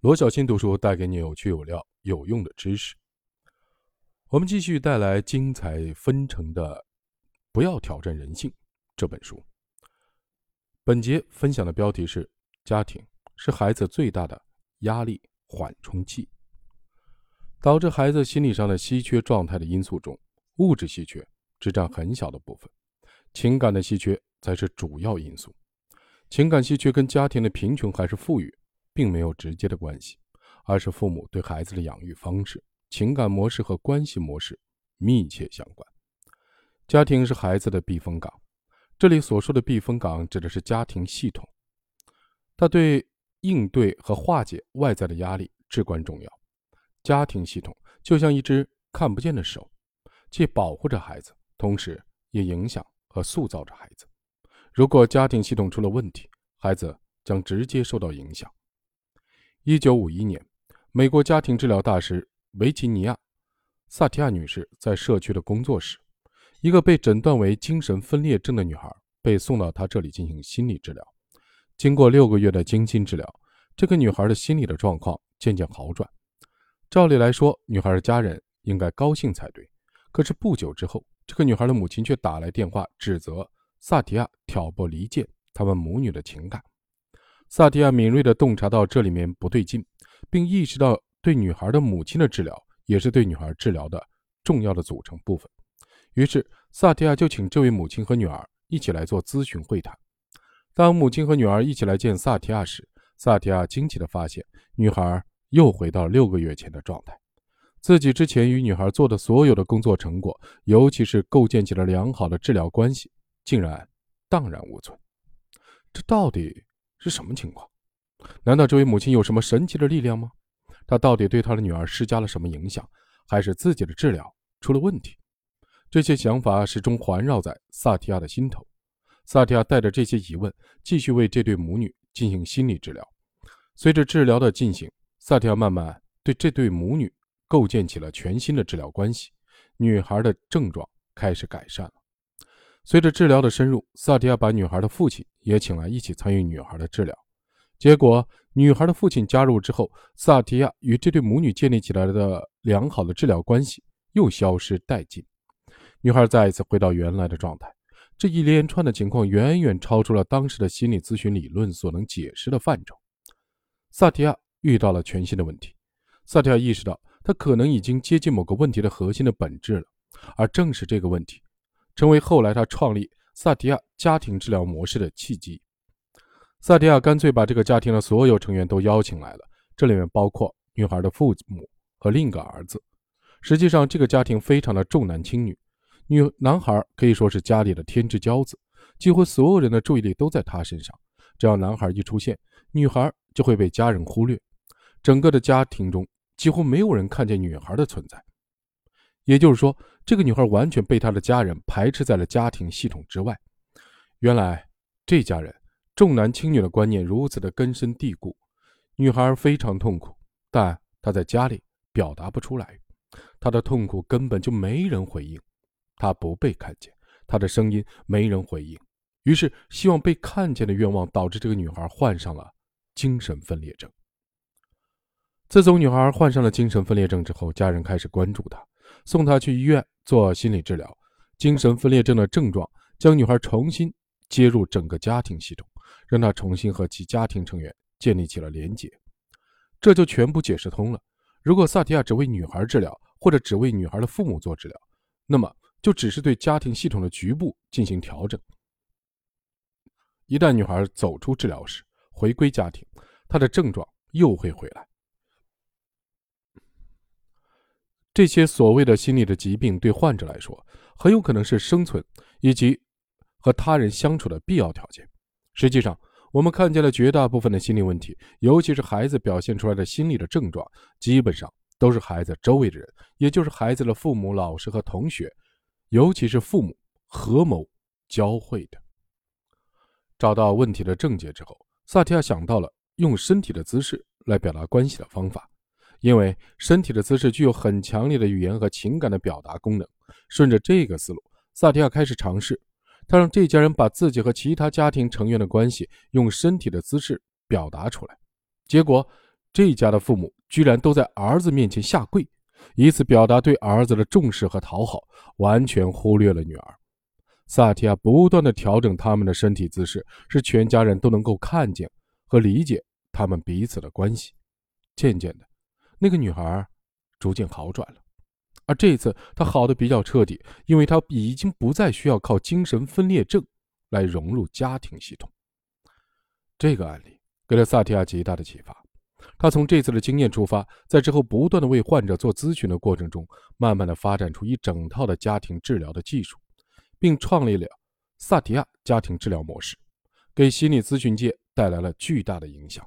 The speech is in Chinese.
罗小新读书带给你有趣有料、有用的知识。我们继续带来精彩纷呈的《不要挑战人性》这本书。本节分享的标题是：家庭是孩子最大的压力缓冲器。导致孩子心理上的稀缺状态的因素中，物质稀缺只占很小的部分，情感的稀缺才是主要因素。情感稀缺跟家庭的贫穷还是富裕。并没有直接的关系，而是父母对孩子的养育方式、情感模式和关系模式密切相关。家庭是孩子的避风港，这里所说的避风港指的是家庭系统，它对应对和化解外在的压力至关重要。家庭系统就像一只看不见的手，既保护着孩子，同时也影响和塑造着孩子。如果家庭系统出了问题，孩子将直接受到影响。一九五一年，美国家庭治疗大师维吉尼亚·萨提亚女士在社区的工作时，一个被诊断为精神分裂症的女孩被送到她这里进行心理治疗。经过六个月的精心治疗，这个女孩的心理的状况渐渐好转。照理来说，女孩的家人应该高兴才对。可是不久之后，这个女孩的母亲却打来电话，指责萨提亚挑拨离间他们母女的情感。萨提亚敏锐地洞察到这里面不对劲，并意识到对女孩的母亲的治疗也是对女孩治疗的重要的组成部分。于是，萨提亚就请这位母亲和女儿一起来做咨询会谈。当母亲和女儿一起来见萨提亚时，萨提亚惊奇地发现，女孩又回到六个月前的状态。自己之前与女孩做的所有的工作成果，尤其是构建起了良好的治疗关系，竟然荡然无存。这到底？是什么情况？难道这位母亲有什么神奇的力量吗？她到底对她的女儿施加了什么影响，还是自己的治疗出了问题？这些想法始终环绕在萨提亚的心头。萨提亚带着这些疑问，继续为这对母女进行心理治疗。随着治疗的进行，萨提亚慢慢对这对母女构建起了全新的治疗关系。女孩的症状开始改善了。随着治疗的深入，萨提亚把女孩的父亲也请来一起参与女孩的治疗。结果，女孩的父亲加入之后，萨提亚与这对母女建立起来的良好的治疗关系又消失殆尽。女孩再一次回到原来的状态。这一连串的情况远远超出了当时的心理咨询理论所能解释的范畴。萨提亚遇到了全新的问题。萨提亚意识到，他可能已经接近某个问题的核心的本质了，而正是这个问题。成为后来他创立萨提亚家庭治疗模式的契机。萨提亚干脆把这个家庭的所有成员都邀请来了，这里面包括女孩的父母和另一个儿子。实际上，这个家庭非常的重男轻女，女男孩可以说是家里的天之骄子，几乎所有人的注意力都在他身上。只要男孩一出现，女孩就会被家人忽略，整个的家庭中几乎没有人看见女孩的存在。也就是说。这个女孩完全被她的家人排斥在了家庭系统之外。原来，这家人重男轻女的观念如此的根深蒂固，女孩非常痛苦，但她在家里表达不出来，她的痛苦根本就没人回应，她不被看见，她的声音没人回应。于是，希望被看见的愿望导致这个女孩患上了精神分裂症。自从女孩患上了精神分裂症之后，家人开始关注她，送她去医院。做心理治疗，精神分裂症的症状将女孩重新接入整个家庭系统，让她重新和其家庭成员建立起了连结，这就全部解释通了。如果萨提亚只为女孩治疗，或者只为女孩的父母做治疗，那么就只是对家庭系统的局部进行调整。一旦女孩走出治疗室，回归家庭，她的症状又会回来。这些所谓的心理的疾病，对患者来说，很有可能是生存以及和他人相处的必要条件。实际上，我们看见了绝大部分的心理问题，尤其是孩子表现出来的心理的症状，基本上都是孩子周围的人，也就是孩子的父母、老师和同学，尤其是父母合谋教会的。找到问题的症结之后，萨提亚想到了用身体的姿势来表达关系的方法。因为身体的姿势具有很强烈的语言和情感的表达功能。顺着这个思路，萨提亚开始尝试，他让这家人把自己和其他家庭成员的关系用身体的姿势表达出来。结果，这家的父母居然都在儿子面前下跪，以此表达对儿子的重视和讨好，完全忽略了女儿。萨提亚不断的调整他们的身体姿势，使全家人都能够看见和理解他们彼此的关系。渐渐的，那个女孩逐渐好转了，而这次她好的比较彻底，因为她已经不再需要靠精神分裂症来融入家庭系统。这个案例给了萨提亚极大的启发。他从这次的经验出发，在之后不断的为患者做咨询的过程中，慢慢的发展出一整套的家庭治疗的技术。并创立了萨提亚家庭治疗模式，给心理咨询界带来了巨大的影响。